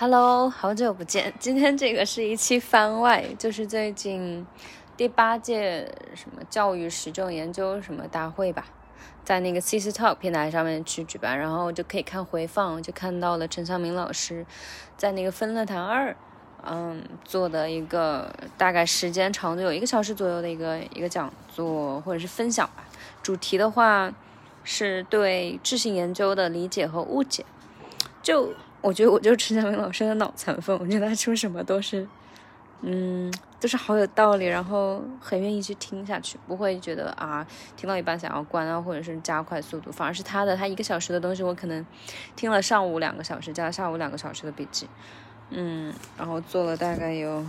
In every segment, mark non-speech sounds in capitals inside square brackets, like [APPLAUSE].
Hello，好久不见。今天这个是一期番外，就是最近第八届什么教育实证研究什么大会吧，在那个 CC Talk 平台上面去举办，然后就可以看回放，就看到了陈向明老师在那个分论坛二，嗯，做的一个大概时间长度有一个小时左右的一个一个讲座或者是分享吧。主题的话是对智性研究的理解和误解，就。我觉得我就是陈晓明老师的脑残粉，我觉得他说什么都是，嗯，都是好有道理，然后很愿意去听下去，不会觉得啊听到一半想要关啊，或者是加快速度，反而是他的他一个小时的东西，我可能听了上午两个小时加下午两个小时的笔记，嗯，然后做了大概有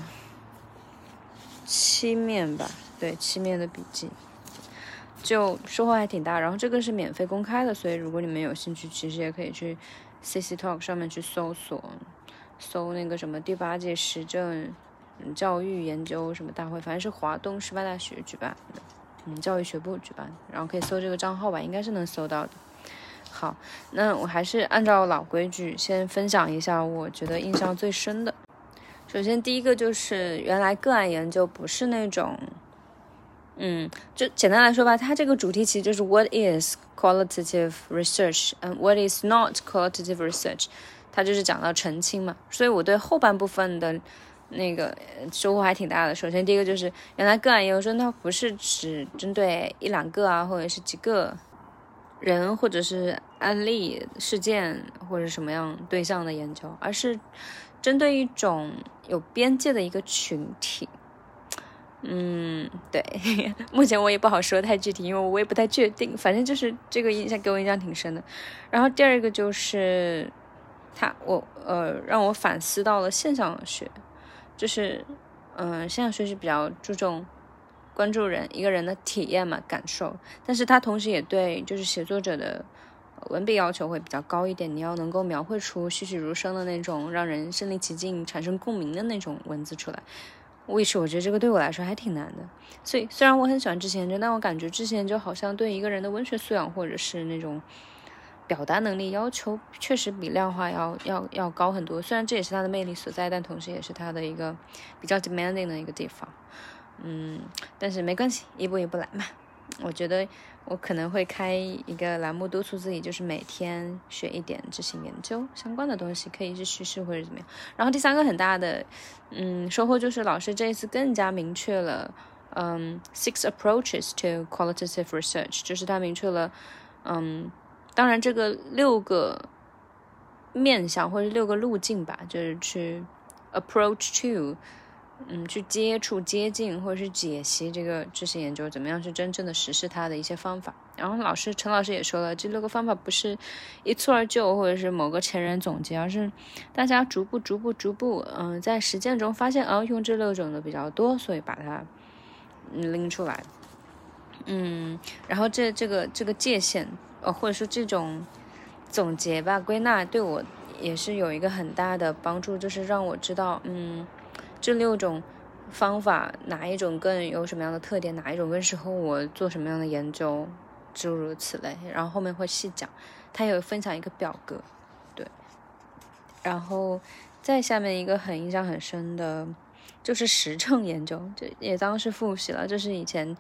七面吧，对，七面的笔记，就收获还挺大。然后这个是免费公开的，所以如果你们有兴趣，其实也可以去。C C Talk 上面去搜索，搜那个什么第八届时政教育研究什么大会，反正是华东师范大学举办的，嗯，教育学部举办，然后可以搜这个账号吧，应该是能搜到的。好，那我还是按照老规矩，先分享一下我觉得印象最深的。首先第一个就是原来个案研究不是那种。嗯，就简单来说吧，它这个主题其实就是 What is qualitative research？嗯，What is not qualitative research？它就是讲到澄清嘛。所以我对后半部分的那个收获还挺大的。首先，第一个就是原来个案研究生它不是只针对一两个啊，或者是几个人，或者是案例事件或者什么样对象的研究，而是针对一种有边界的一个群体。嗯，对，[LAUGHS] 目前我也不好说太具体，因为我也不太确定。反正就是这个印象给我印象挺深的。然后第二个就是，他我呃让我反思到了现象学，就是嗯现象学是比较注重关注人一个人的体验嘛感受，但是他同时也对就是写作者的文笔要求会比较高一点，你要能够描绘出栩栩如生的那种让人身临其境、产生共鸣的那种文字出来。Which 我觉得这个对我来说还挺难的，所以虽然我很喜欢之前就，但我感觉之前就好像对一个人的文学素养或者是那种表达能力要求确实比量化要要要高很多。虽然这也是他的魅力所在，但同时也是他的一个比较 demanding 的一个地方。嗯，但是没关系，一步一步来嘛。我觉得我可能会开一个栏目，督促自己，就是每天学一点执行研究相关的东西，可以是叙事或者怎么样。然后第三个很大的，嗯，收获就是老师这一次更加明确了，嗯，six approaches to qualitative research，就是他明确了，嗯，当然这个六个面向或者六个路径吧，就是去 approach to。嗯，去接触、接近或者是解析这个知识研究，怎么样去真正的实施它的一些方法。然后老师陈老师也说了，这六个方法不是一蹴而就，或者是某个前人总结，而是大家逐步、逐步、逐步，嗯，在实践中发现，哦，用这六种的比较多，所以把它拎出来。嗯，然后这这个这个界限，呃，或者说这种总结吧、归纳，对我也是有一个很大的帮助，就是让我知道，嗯。这六种方法哪一种更有什么样的特点？哪一种更适合我做什么样的研究？诸如此类。然后后面会细讲。他有分享一个表格，对。然后再下面一个很印象很深的，就是实证研究，这也当是复习了。这是以前，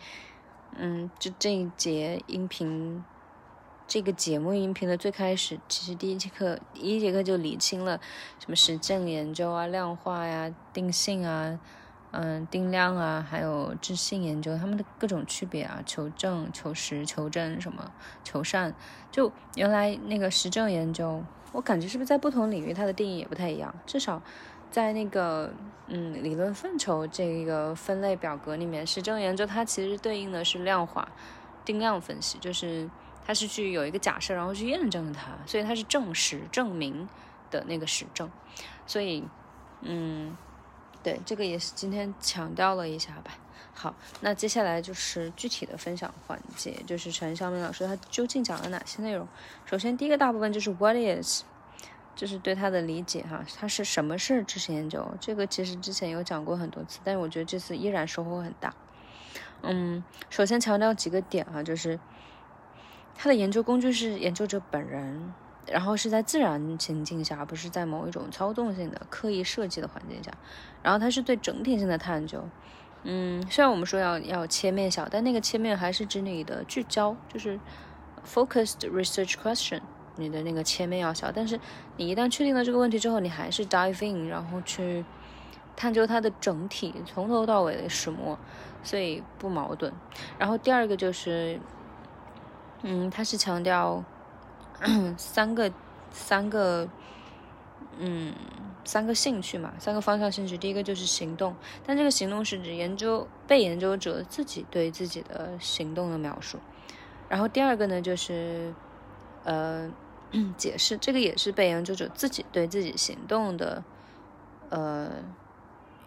嗯，就这一节音频。这个节目音频的最开始，其实第一节课第一节课就理清了什么实证研究啊、量化呀、定性啊、嗯、定量啊，还有质性研究，它们的各种区别啊，求证、求实、求真什么、求善。就原来那个实证研究，我感觉是不是在不同领域它的定义也不太一样？至少在那个嗯理论范畴这个分类表格里面，实证研究它其实对应的是量化、定量分析，就是。它是去有一个假设，然后去验证它，所以它是证实、证明的那个实证。所以，嗯，对，这个也是今天强调了一下吧。好，那接下来就是具体的分享环节，就是陈晓明老师他究竟讲了哪些内容。首先，第一个大部分就是 What is，就是对他的理解哈，它是什么是知识研究？这个其实之前有讲过很多次，但是我觉得这次依然收获很大。嗯，首先强调几个点哈，就是。他的研究工具是研究者本人，然后是在自然情境下，而不是在某一种操纵性的、刻意设计的环境下。然后它是对整体性的探究。嗯，虽然我们说要要切面小，但那个切面还是指你的聚焦，就是 focused research question。你的那个切面要小，但是你一旦确定了这个问题之后，你还是 dive in，然后去探究它的整体，从头到尾的始末，所以不矛盾。然后第二个就是，嗯，它是强调 [CLEARS THROAT] 三个三个，嗯。三个兴趣嘛，三个方向兴趣。第一个就是行动，但这个行动是指研究被研究者自己对自己的行动的描述。然后第二个呢，就是呃 [CLEARS THROAT] 解释，这个也是被研究者自己对自己行动的呃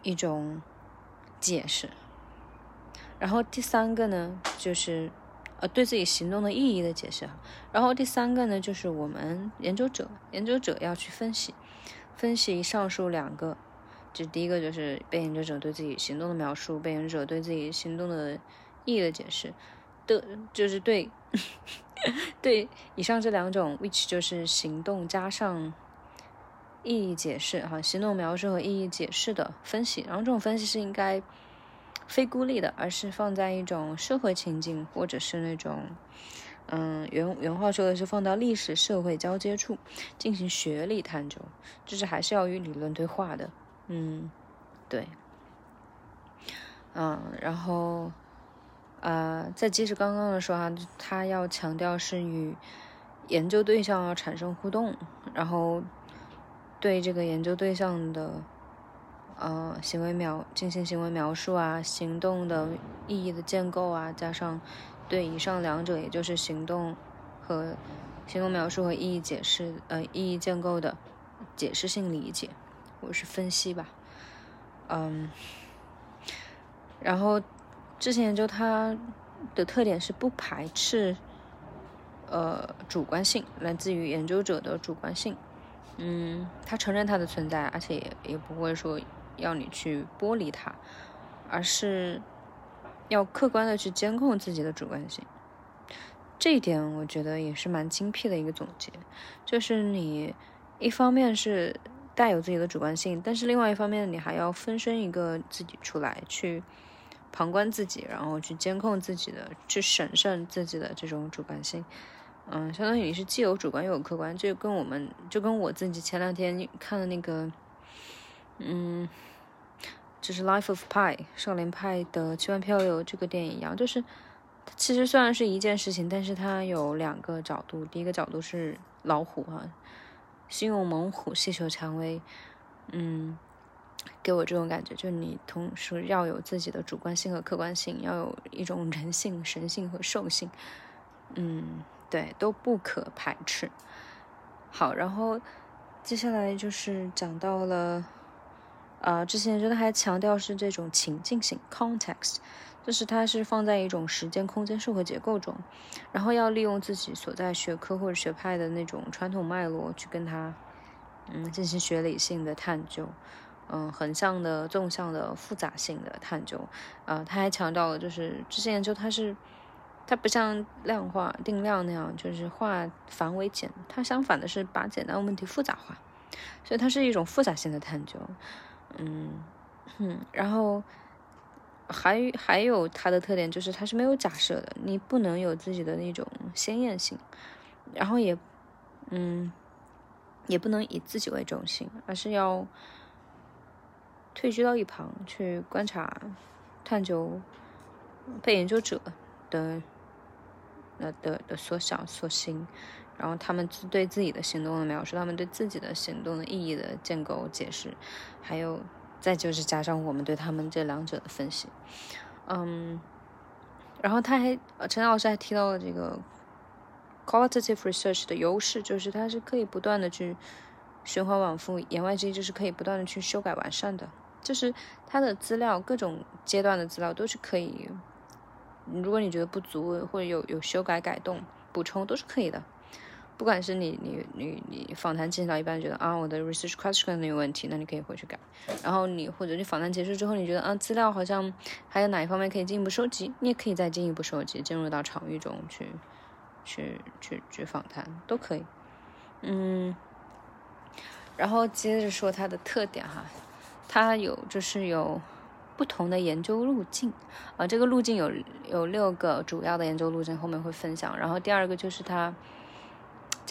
一种解释。然后第三个呢，就是呃对自己行动的意义的解释。然后第三个呢，就是我们研究者研究者要去分析。分析上述两个，就第一个就是被研究者对自己行动的描述，被研究者对自己行动的意义的解释，的，就是对 [LAUGHS] 对以上这两种，which 就是行动加上意义解释，哈，行动描述和意义解释的分析。然后这种分析是应该非孤立的，而是放在一种社会情境或者是那种。嗯，原原话说的是放到历史社会交接处进行学理探究，就是还是要与理论对话的。嗯，对。嗯，然后，呃，在接着刚刚的时候啊，他要强调是与研究对象要产生互动，然后对这个研究对象的呃行为描进行行为描述啊，行动的意义的建构啊，加上。对以上两者，也就是行动和行动描述和意义解释，呃，意义建构的解释性理解，或是分析吧，嗯，然后之前研究它的特点是不排斥，呃，主观性来自于研究者的主观性，嗯，他承认它的存在，而且也也不会说要你去剥离它，而是。要客观的去监控自己的主观性，这一点我觉得也是蛮精辟的一个总结。就是你一方面是带有自己的主观性，但是另外一方面你还要分身一个自己出来，去旁观自己，然后去监控自己的，去审慎自己的这种主观性。嗯，相当于你是既有主观又有客观，就跟我们就跟我自己前两天看的那个，嗯。就是《Life of Pi》少年派的奇幻漂流这个电影一样，就是它其实虽然是一件事情，但是它有两个角度。第一个角度是老虎哈，心有猛虎，细嗅蔷薇，嗯，给我这种感觉，就你同时要有自己的主观性和客观性，要有一种人性、神性和兽性，嗯，对，都不可排斥。好，然后接下来就是讲到了。啊，之前觉得还强调是这种情境性 （context），就是它是放在一种时间、空间、社会结构中，然后要利用自己所在学科或者学派的那种传统脉络去跟它，嗯，进行学理性的探究，嗯，横向的、纵向的、复杂性的探究。啊，他还强调了，就是之前研究它是，它不像量化定量那样，就是化繁为简，它相反的是把简单问题复杂化，所以它是一种复杂性的探究。嗯，嗯，然后还还有它的特点就是它是没有假设的，你不能有自己的那种鲜艳性，然后也，嗯，也不能以自己为中心，而是要退居到一旁去观察、探究被研究者的那的的所想所行，然后他们对自己的行动的描述，他们对自己的行动的意义的建构解释。还有，再就是加上我们对他们这两者的分析，嗯，然后他还陈老师还提到了这个 qualitative research 的优势，就是它是可以不断的去循环往复，言外之意就是可以不断的去修改完善的，就是它的资料各种阶段的资料都是可以，如果你觉得不足或者有有修改改动补充都是可以的。不管是你你你你访谈进行到一半觉得啊我的 research question 有问题，那你可以回去改。然后你或者你访谈结束之后你觉得啊资料好像还有哪一方面可以进一步收集，你也可以再进一步收集，进入到场域中去去去去访谈都可以。嗯，然后接着说它的特点哈，它有就是有不同的研究路径啊，这个路径有有六个主要的研究路径，后面会分享。然后第二个就是它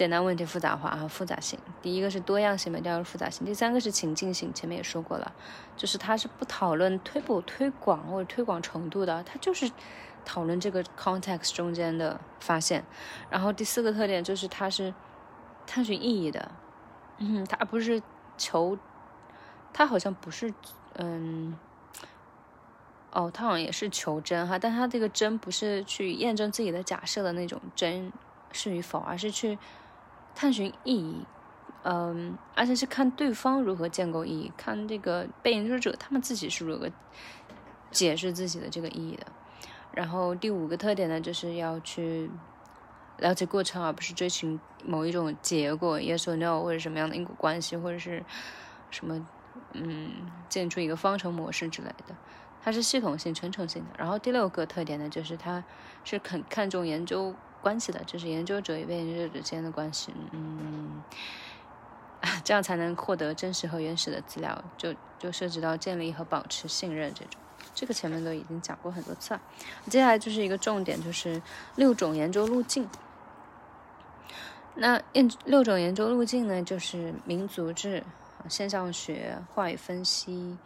简单问题复杂化和复杂性，第一个是多样性嘛，第二个是复杂性，第三个是情境性，前面也说过了，就是它是不讨论推不推广或者推广程度的，它就是讨论这个 context 中间的发现。然后第四个特点就是它是。探寻意义的，嗯，他不是求，他好像不是，嗯，哦，他好像也是求真哈，但他这个真不是去验证自己的假设的那种真是与否，而是去探寻意义，嗯，而且是看对方如何建构意义，看这个被研究者他们自己是如何解释自己的这个意义的。然后第五个特点呢，就是要去。了解过程，而不是追寻某一种结果，yes or no，或者什么样的因果关系，或者是什么，嗯，建出一个方程模式之类的。它是系统性、全程性的。然后第六个特点呢，就是它是很看重研究关系的，就是研究者与被研究者之间的关系，嗯，[LAUGHS] 这样才能获得真实和原始的资料。就就涉及到建立和保持信任这种。这个前面都已经讲过很多次了。接下来就是一个重点，就是六种研究路径。那研六种研究路径呢，就是民族志、现象学、话语分析，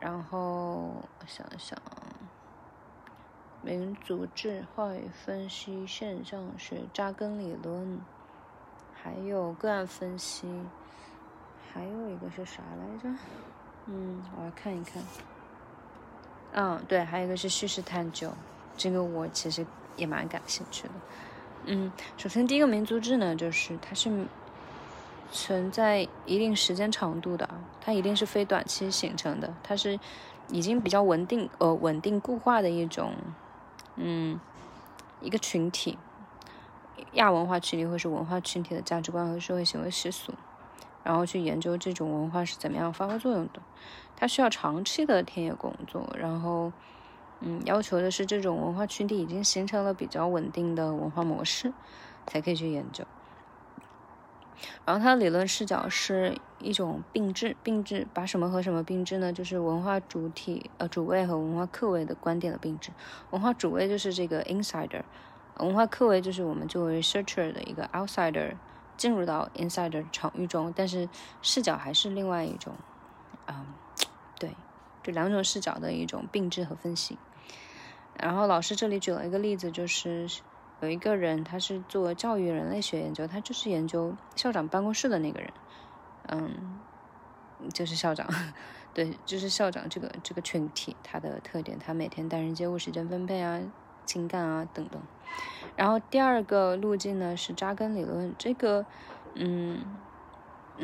然后我想想，民族志、话语分析、现象学、扎根理论，还有个案分析，还有一个是啥来着？嗯，我来看一看。嗯，对，还有一个是叙事探究，这个我其实也蛮感兴趣的。嗯，首先第一个民族志呢，就是它是存在一定时间长度的，它一定是非短期形成的，它是已经比较稳定呃稳定固化的一种嗯一个群体亚文化群体或是文化群体的价值观和社会行为习俗，然后去研究这种文化是怎么样发挥作用的，它需要长期的田野工作，然后。嗯，要求的是这种文化群体已经形成了比较稳定的文化模式，才可以去研究。然后它的理论视角是一种并置，并置把什么和什么并置呢？就是文化主体呃主位和文化客位的观点的并置。文化主位就是这个 insider，文化客位就是我们作为 researcher 的一个 outsider 进入到 insider 场域中，但是视角还是另外一种，嗯，对，这两种视角的一种并置和分析。然后老师这里举了一个例子，就是有一个人，他是做教育人类学研究，他就是研究校长办公室的那个人，嗯，就是校长，[LAUGHS] 对，就是校长这个这个群体，他的特点，他每天待人接物、时间分配啊、情感啊等等。然后第二个路径呢是扎根理论，这个，嗯。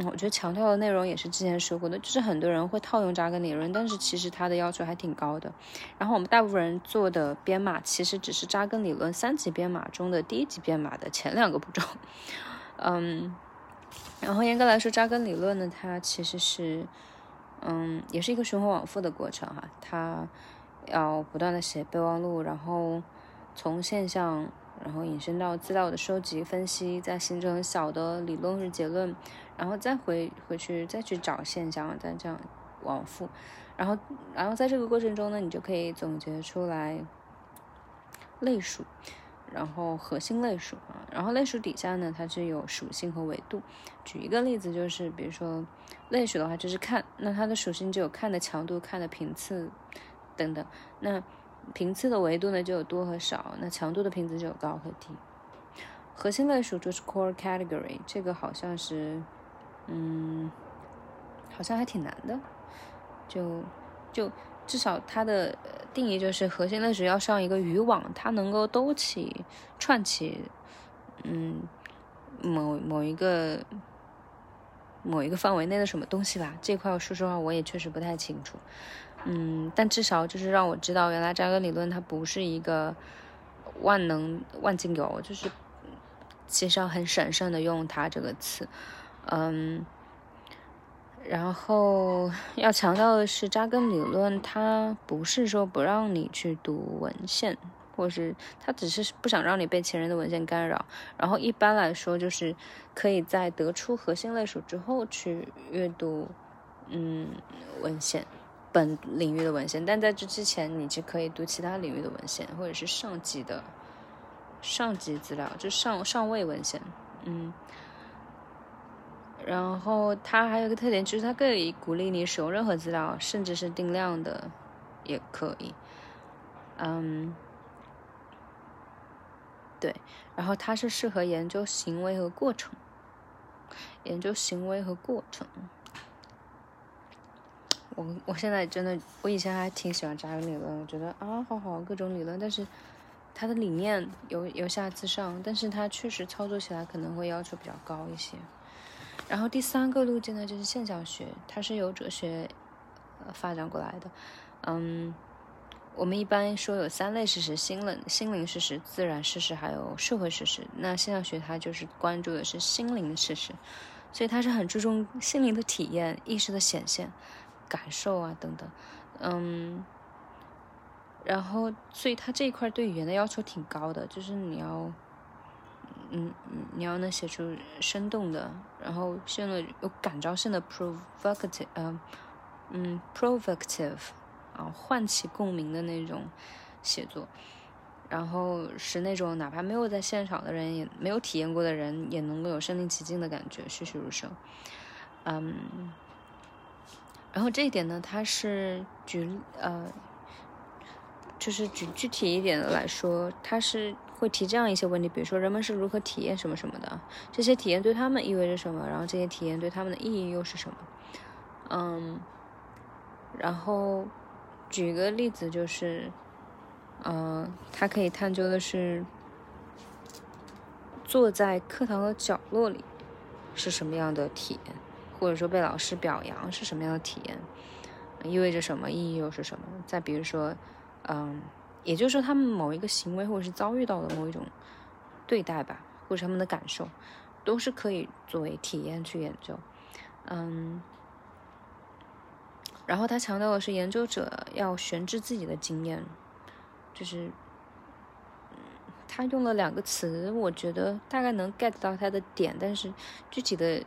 我觉得强调的内容也是之前说过的，就是很多人会套用扎根理论，但是其实它的要求还挺高的。然后我们大部分人做的编码其实只是扎根理论三级编码中的第一级编码的前两个步骤。[LAUGHS] 嗯，然后严格来说，扎根理论呢，它其实是，嗯，也是一个循环往复的过程哈。它要不断的写备忘录，然后从现象，然后引申到资料的收集、分析，再形成小的理论或结论。然后再回回去再去找现象，再这样往复，然后然后在这个过程中呢，你就可以总结出来类属，然后核心类属啊，然后类属底下呢，它是有属性和维度。举一个例子，就是比如说类属的话，就是看，那它的属性就有看的强度、看的频次等等。那频次的维度呢，就有多和少；那强度的频次就有高和低。核心类属就是 core category，这个好像是。嗯，好像还挺难的，就就至少它的定义就是核心类属要上一个渔网，它能够兜起、串起，嗯，某某一个某一个范围内的什么东西吧。这块说实话我也确实不太清楚，嗯，但至少就是让我知道，原来扎根理论它不是一个万能万金油，就是其实要很审慎的用它这个词。嗯，然后要强调的是，扎根理论它不是说不让你去读文献，或者是他只是不想让你被前人的文献干扰。然后一般来说，就是可以在得出核心类属之后去阅读，嗯，文献，本领域的文献。但在这之前，你就可以读其他领域的文献，或者是上级的上级资料，就上上位文献，嗯。然后它还有一个特点，就是它可以鼓励你使用任何资料，甚至是定量的，也可以。嗯，对。然后它是适合研究行为和过程，研究行为和过程。我我现在真的，我以前还挺喜欢扎根理论，我觉得啊，好好各种理论，但是它的理念由由下自上，但是它确实操作起来可能会要求比较高一些。然后第三个路径呢，就是现象学，它是由哲学呃发展过来的。嗯，我们一般说有三类事实：心灵、心灵事实、自然事实，还有社会事实。那现象学它就是关注的是心灵的事实，所以它是很注重心灵的体验、意识的显现、感受啊等等。嗯，然后所以它这一块对语言的要求挺高的，就是你要。嗯嗯，你要能写出生动的，然后现在有感召性的 provocative，嗯嗯 provocative，啊，唤起共鸣的那种写作，然后是那种哪怕没有在现场的人，也没有体验过的人，也能够有身临其境的感觉，栩栩如生。嗯，然后这一点呢，它是举呃，就是举具体一点的来说，它是。会提这样一些问题，比如说人们是如何体验什么什么的，这些体验对他们意味着什么，然后这些体验对他们的意义又是什么？嗯，然后举个例子就是，嗯，他可以探究的是坐在课堂的角落里是什么样的体验，或者说被老师表扬是什么样的体验，意味着什么，意义又是什么？再比如说，嗯。也就是说，他们某一个行为或者是遭遇到的某一种对待吧，或者他们的感受，都是可以作为体验去研究。嗯，然后他强调的是，研究者要悬置自己的经验，就是他用了两个词，我觉得大概能 get 到他的点，但是具体的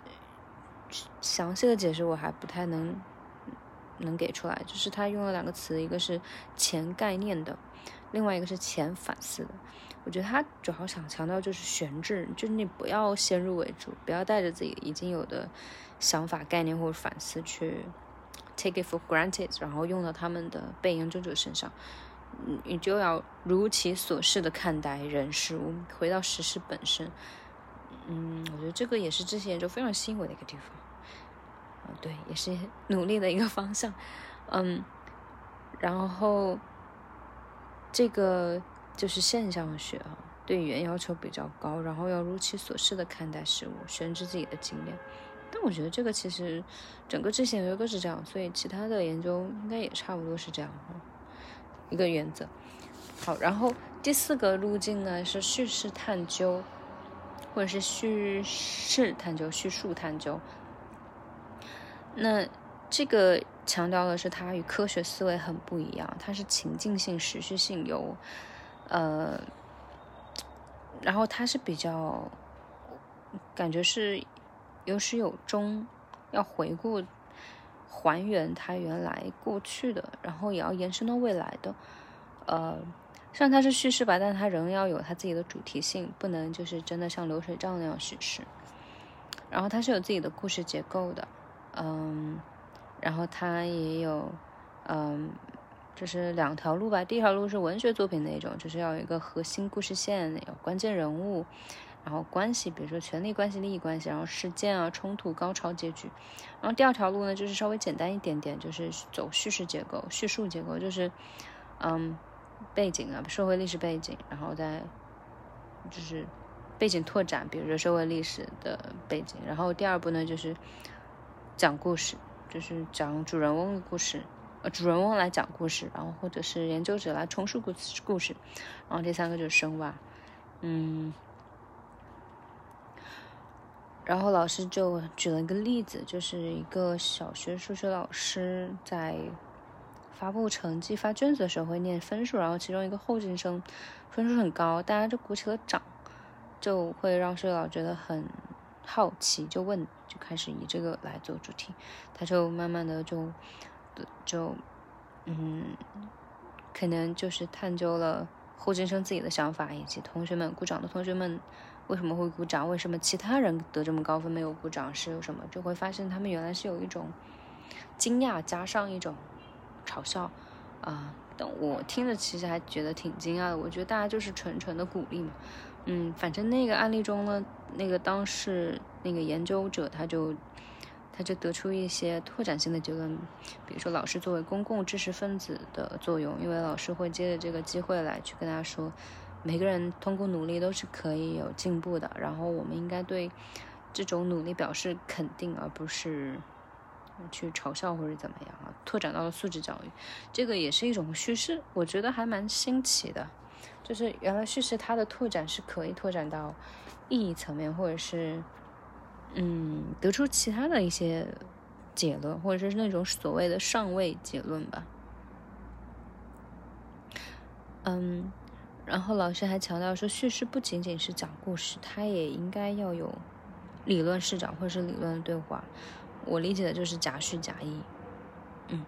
详细的解释我还不太能能给出来。就是他用了两个词，一个是前概念的。另外一个是前反思的，我觉得他主要想强调就是悬置，就是你不要先入为主，不要带着自己已经有的想法、概念或者反思去 take it for granted，然后用到他们的被研究者身上，你就要如其所示的看待人事物，回到实事本身。嗯，我觉得这个也是这些研究非常吸引我的一个地方。啊，对，也是努力的一个方向。嗯，然后。这个就是现象学啊，对语言要求比较高，然后要如其所示的看待事物，悬置自己的经验。但我觉得这个其实整个之前研究都是这样，所以其他的研究应该也差不多是这样一个原则。好，然后第四个路径呢是叙事探究，或者是叙事探究、叙述探究。那这个。强调的是，它与科学思维很不一样，它是情境性、时序性有，呃，然后它是比较，感觉是有始有终，要回顾、还原它原来过去的，然后也要延伸到未来的，呃，虽然它是叙事吧，但它仍要有它自己的主题性，不能就是真的像流水账那样叙事，然后它是有自己的故事结构的，嗯。然后它也有，嗯，就是两条路吧。第一条路是文学作品那种，就是要有一个核心故事线，有关键人物，然后关系，比如说权力关系、利益关系，然后事件啊、冲突、高潮、结局。然后第二条路呢，就是稍微简单一点点，就是走叙事结构、叙述结构，就是嗯，背景啊，社会历史背景，然后再就是背景拓展，比如说社会历史的背景。然后第二步呢，就是讲故事。就是讲主人翁的故事，呃，主人翁来讲故事，然后或者是研究者来重述故故事，然后第三个就是深挖，嗯，然后老师就举了一个例子，就是一个小学数学老师在发布成绩、发卷子的时候会念分数，然后其中一个后进生分数很高，大家就鼓起了掌，就会让数学老师觉得很好奇，就问，就开始以这个来做主题，他就慢慢的就就嗯，可能就是探究了后进生自己的想法，以及同学们鼓掌的同学们。为什么会鼓掌？为什么其他人得这么高分没有鼓掌？是有什么？就会发现他们原来是有一种惊讶，加上一种嘲笑啊。但我听着其实还觉得挺惊讶的。我觉得大家就是纯纯的鼓励嘛。嗯，反正那个案例中呢，那个当事那个研究者他就他就得出一些拓展性的结论，比如说老师作为公共知识分子的作用，因为老师会借着这个机会来去跟大家说。每个人通过努力都是可以有进步的，然后我们应该对这种努力表示肯定，而不是去嘲笑或者怎么样啊。拓展到了素质教育，这个也是一种叙事，我觉得还蛮新奇的。就是原来叙事它的拓展是可以拓展到意义层面，或者是嗯得出其他的一些结论，或者是那种所谓的上位结论吧。嗯。然后老师还强调说，叙事不仅仅是讲故事，它也应该要有理论视角或者是理论对话。我理解的就是假叙假意。嗯，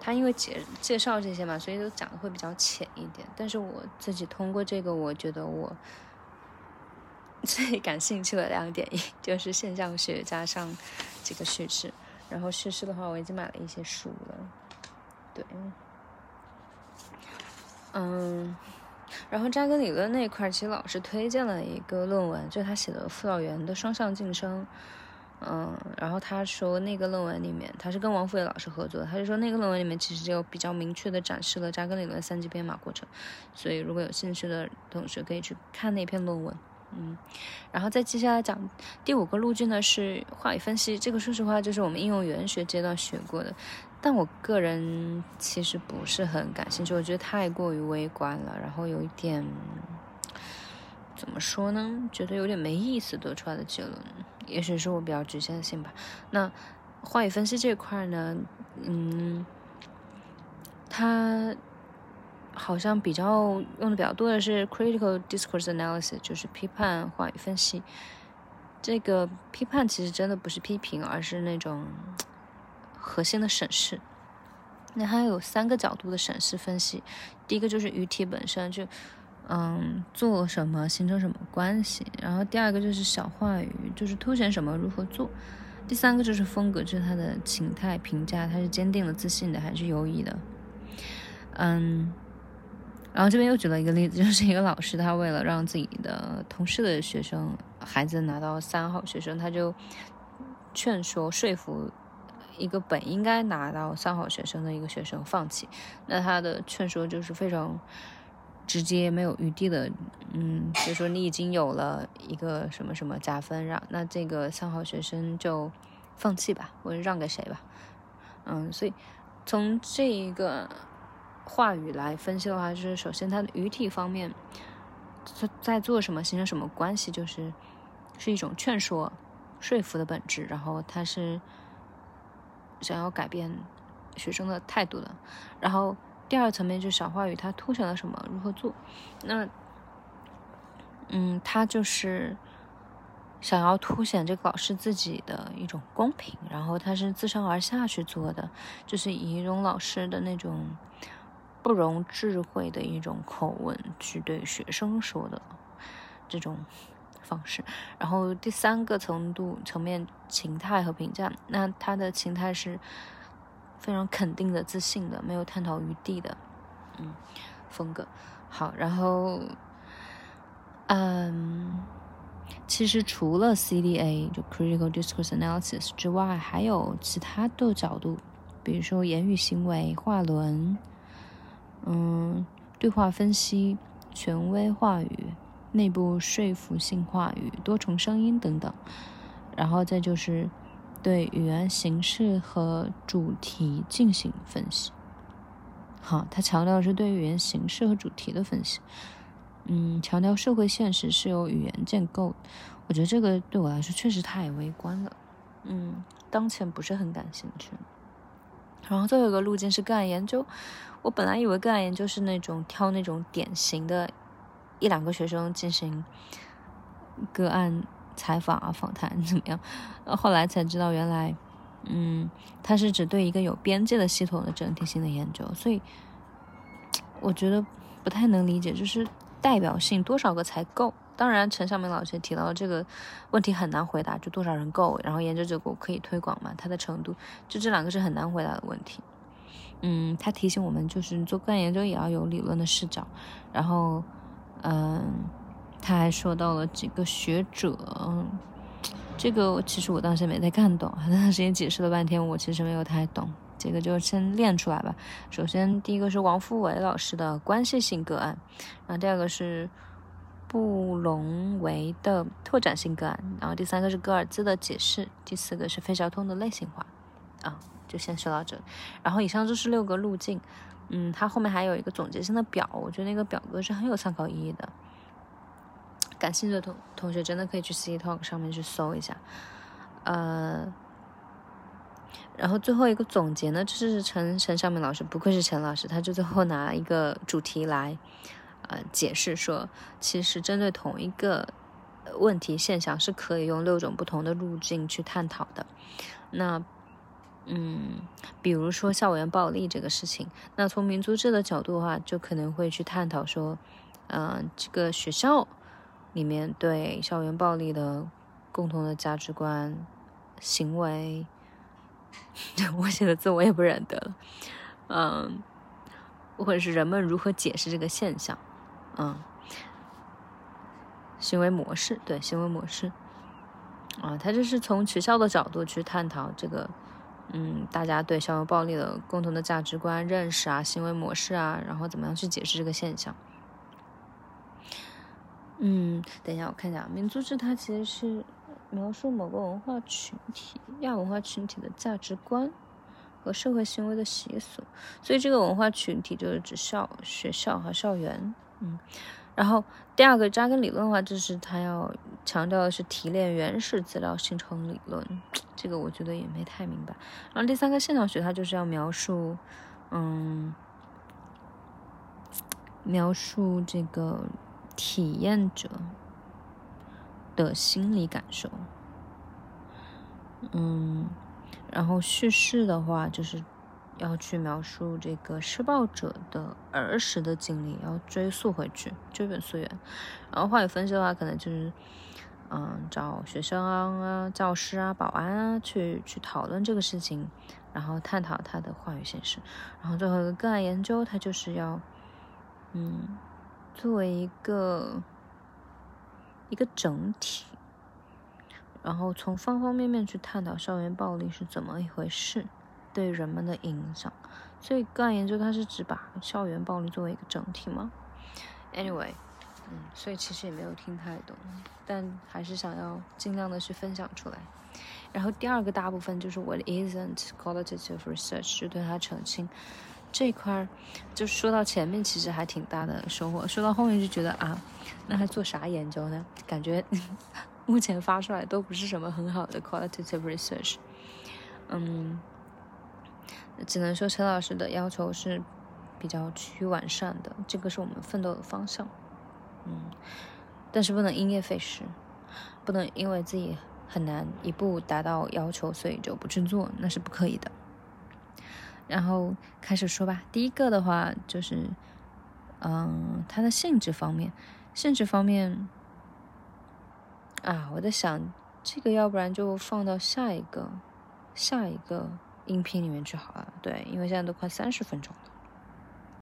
他因为介介绍这些嘛，所以都讲的会比较浅一点。但是我自己通过这个，我觉得我 [LAUGHS] 最感兴趣的两点一 [LAUGHS] 就是现象学加上这个叙事。然后叙事的话，我已经买了一些书了。对，嗯。然后扎根理论那一块，其实老师推荐了一个论文，就是他写的辅导员的双向晋升。嗯，然后他说那个论文里面，他是跟王富伟老师合作，他就说那个论文里面其实就比较明确的展示了扎根理论三级编码过程。所以如果有兴趣的同学可以去看那篇论文。嗯，然后再接下来讲第五个路径呢是话语分析，这个说实话就是我们应用语言学阶段学过的。但我个人其实不是很感兴趣，我觉得太过于微观了，然后有一点怎么说呢？觉得有点没意思得出来的结论，也许是我比较局限性吧。那话语分析这块呢，嗯，它好像比较用的比较多的是 critical discourse analysis，就是批判话语分析。这个批判其实真的不是批评，而是那种。核心的审视，那它有三个角度的审视分析。第一个就是语体本身，就嗯做什么形成什么关系。然后第二个就是小话语，就是凸显什么如何做。第三个就是风格，就是他的情态评价，他是坚定的、自信的还是犹疑的。嗯，然后这边又举了一个例子，就是一个老师，他为了让自己的同事的学生孩子拿到三好学生，他就劝说说服。一个本应该拿到三好学生的一个学生放弃，那他的劝说就是非常直接，没有余地的，嗯，就说你已经有了一个什么什么加分，让那这个三好学生就放弃吧，或者让给谁吧，嗯，所以从这一个话语来分析的话，就是首先他的语体方面在在做什么，形成什么关系，就是是一种劝说、说服的本质，然后他是。想要改变学生的态度的，然后第二层面就是小话语，它凸显了什么？如何做？那，嗯，他就是想要凸显这个老师自己的一种公平，然后他是自上而下去做的，就是以一种老师的那种不容智慧的一种口吻去对学生说的这种。方式，然后第三个程度层面情态和评价，那他的情态是非常肯定的、自信的，没有探讨余地的，嗯，风格好。然后，嗯，其实除了 CDA 就 Critical Discourse Analysis 之外，还有其他的角度，比如说言语行为、话轮，嗯，对话分析、权威话语。内部说服性话语、多重声音等等，然后再就是对语言形式和主题进行分析。好，他强调是对语言形式和主题的分析。嗯，强调社会现实是由语言建构。我觉得这个对我来说确实太微观了。嗯，当前不是很感兴趣。然后最后一个路径是个案研究。我本来以为个案研究是那种挑那种典型的一两个学生进行个案采访啊、访谈怎么样？后来才知道，原来，嗯，它是指对一个有边界的系统的整体性的研究。所以，我觉得不太能理解，就是代表性多少个才够？当然，陈晓明老师也提到这个问题很难回答，就多少人够？然后研究结果可以推广吗？它的程度，就这两个是很难回答的问题。嗯，他提醒我们，就是做个案研究也要有理论的视角。然后，嗯，他还说到了几个学者，这个其实我当时没太看懂，他当时也解释了半天，我其实没有太懂。这个就先练出来吧。首先，第一个是王富伟老师的关系性个案，然后第二个是布隆维的拓展性个案，然后第三个是戈尔兹的解释，第四个是费孝通的类型化，啊。就先说到这，然后以上就是六个路径，嗯，它后面还有一个总结性的表，我觉得那个表格是很有参考意义的，感兴趣的同同学真的可以去 C Talk 上面去搜一下，呃，然后最后一个总结呢，就是陈陈上面老师，不愧是陈老师，他就最后拿一个主题来，呃，解释说，其实针对同一个问题现象是可以用六种不同的路径去探讨的，那。嗯，比如说校园暴力这个事情，那从民族志的角度的话，就可能会去探讨说，嗯，这个学校里面对校园暴力的共同的价值观、行为，[LAUGHS] 我写的字我也不认得了，嗯，或者是人们如何解释这个现象，嗯，行为模式，对，行为模式，啊，他就是从学校的角度去探讨这个。嗯，大家对校园暴力的共同的价值观认识啊，行为模式啊，然后怎么样去解释这个现象？嗯，等一下，我看一下，民族志它其实是描述某个文化群体、亚文化群体的价值观和社会行为的习俗，所以这个文化群体就是指校、学校和校园。嗯，然后第二个扎根理论的话，就是他要强调的是提炼原始资料形成理论。这个我觉得也没太明白。然后第三个现象学，它就是要描述，嗯，描述这个体验者的心理感受。嗯，然后叙事的话，就是要去描述这个施暴者的儿时的经历，要追溯回去，追本溯源。然后话语分析的话，可能就是。嗯，找学生啊、教师啊、保安啊去去讨论这个事情，然后探讨他的话语形式。然后最后一个个案研究，它就是要，嗯，作为一个一个整体，然后从方方面面去探讨校园暴力是怎么一回事，对人们的影响。所以个案研究它是指把校园暴力作为一个整体吗？Anyway。嗯，所以其实也没有听太懂，但还是想要尽量的去分享出来。然后第二个大部分就是 What isn't qualitative research，就对它澄清这一块儿，就说到前面其实还挺大的收获，说到后面就觉得啊，那还做啥研究呢？感觉 [LAUGHS] 目前发出来都不是什么很好的 qualitative research。嗯，只能说陈老师的要求是比较趋于完善的，这个是我们奋斗的方向。嗯，但是不能因噎废食，不能因为自己很难一步达到要求，所以就不去做，那是不可以的。然后开始说吧，第一个的话就是，嗯，它的性质方面，性质方面，啊，我在想这个，要不然就放到下一个下一个应聘里面去好了。对，因为现在都快三十分钟了。